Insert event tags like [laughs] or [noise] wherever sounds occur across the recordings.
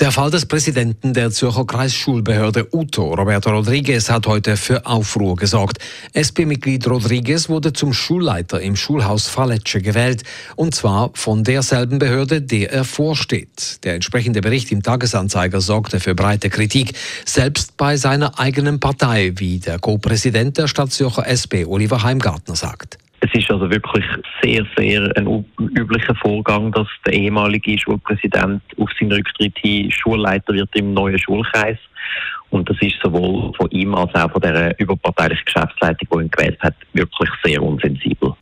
Der Fall des Präsidenten der Zürcher Kreisschulbehörde UTO, Roberto Rodriguez, hat heute für Aufruhr gesorgt. SP-Mitglied Rodriguez wurde zum Schulleiter im Schulhaus Faletsche gewählt, und zwar von derselben Behörde, der er vorsteht. Der entsprechende Bericht im Tagesanzeiger sorgte für breite Kritik, selbst bei seiner eigenen Partei, wie der Co-Präsident der Stadt Zürcher SP, Oliver Heimgartner, sagt. Es ist also wirklich sehr, sehr ein üblicher Vorgang, dass der ehemalige Schulpräsident auf seinen Rücktritt hin Schulleiter wird im neuen Schulkreis. Und das ist sowohl von ihm als auch von der überparteilichen Geschäftsleitung, die ihn gewählt hat, wirklich sehr unsensibel.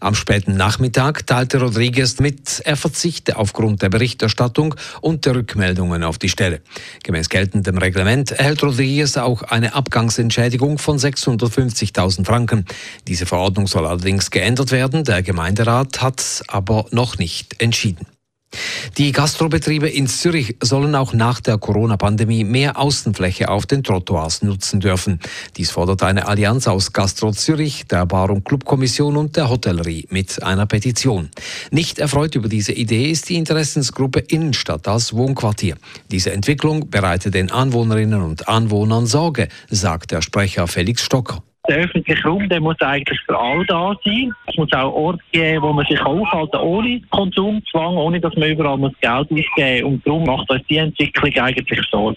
Am späten Nachmittag teilte Rodriguez mit, er verzichte aufgrund der Berichterstattung und der Rückmeldungen auf die Stelle. Gemäß geltendem Reglement erhält Rodriguez auch eine Abgangsentschädigung von 650.000 Franken. Diese Verordnung soll allerdings geändert werden. Der Gemeinderat hat aber noch nicht entschieden. Die Gastrobetriebe in Zürich sollen auch nach der Corona-Pandemie mehr Außenfläche auf den Trottoirs nutzen dürfen. Dies fordert eine Allianz aus Gastro Zürich, der Bar- und Clubkommission und der Hotellerie mit einer Petition. Nicht erfreut über diese Idee ist die Interessensgruppe Innenstadt als Wohnquartier. Diese Entwicklung bereitet den Anwohnerinnen und Anwohnern Sorge, sagt der Sprecher Felix Stocker. Der öffentliche Raum der muss eigentlich für alle da sein. Es muss auch Orte geben, wo man sich aufhalten ohne Konsumzwang, ohne dass man überall muss Geld ausgeben muss. Und darum macht uns die Entwicklung eigentlich Sorgen.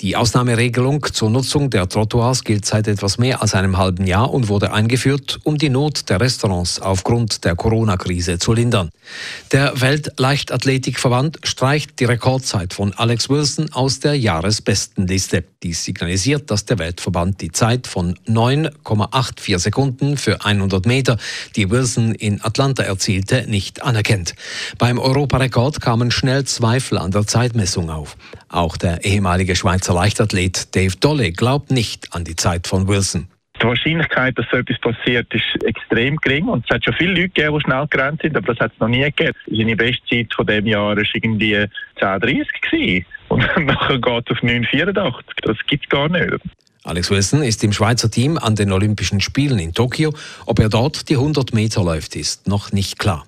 Die Ausnahmeregelung zur Nutzung der Trottoirs gilt seit etwas mehr als einem halben Jahr und wurde eingeführt, um die Not der Restaurants aufgrund der Corona-Krise zu lindern. Der Weltleichtathletikverband streicht die Rekordzeit von Alex Wilson aus der Jahresbestenliste. Dies signalisiert, dass der Weltverband die Zeit von 9,84 Sekunden für 100 Meter, die Wilson in Atlanta erzielte, nicht anerkennt. Beim Europarekord kamen schnell Zweifel an der Zeitmessung auf. Auch der ehemalige Schweizer Leichtathlet Dave Dolle glaubt nicht an die Zeit von Wilson. Die Wahrscheinlichkeit, dass so etwas passiert, ist extrem gering. Und es hat schon viele Leute gegeben, die schnell gerannt sind, aber das hat es noch nie gegeben. Seine Bestzeit von dem Jahr war irgendwie 10,30 gewesen. Und dann [laughs] nachher geht es auf 9,84. Das gibt es gar nicht. Alex Wilson ist im Schweizer Team an den Olympischen Spielen in Tokio. Ob er dort die 100 Meter läuft, ist noch nicht klar.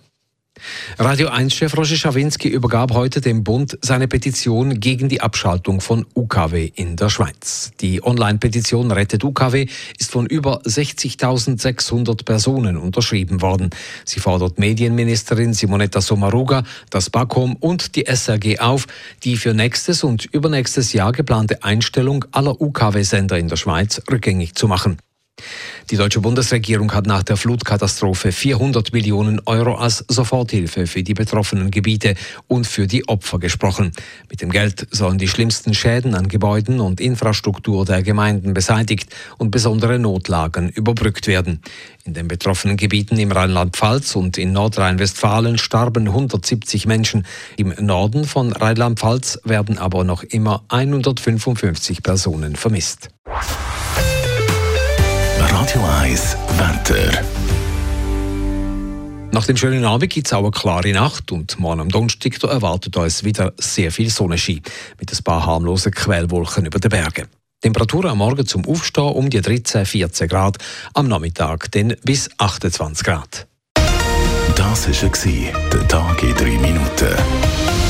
Radio 1-Chef Roger Schawinski übergab heute dem Bund seine Petition gegen die Abschaltung von UKW in der Schweiz. Die Online-Petition Rettet UKW ist von über 60.600 Personen unterschrieben worden. Sie fordert Medienministerin Simonetta Sommaruga, das BAKOM und die SRG auf, die für nächstes und übernächstes Jahr geplante Einstellung aller UKW-Sender in der Schweiz rückgängig zu machen. Die deutsche Bundesregierung hat nach der Flutkatastrophe 400 Millionen Euro als Soforthilfe für die betroffenen Gebiete und für die Opfer gesprochen. Mit dem Geld sollen die schlimmsten Schäden an Gebäuden und Infrastruktur der Gemeinden beseitigt und besondere Notlagen überbrückt werden. In den betroffenen Gebieten im Rheinland-Pfalz und in Nordrhein-Westfalen starben 170 Menschen. Im Norden von Rheinland-Pfalz werden aber noch immer 155 Personen vermisst. Radio 1 Wetter. Nach dem schönen Abend gibt es auch eine klare Nacht und morgen am Donnerstag erwartet uns wieder sehr viel Sonnenschein mit ein paar harmlosen Quellwolken über den Bergen. Temperaturen am Morgen zum Aufstehen um die 13, 14 Grad, am Nachmittag dann bis 28 Grad. Das war der Tag in drei Minuten.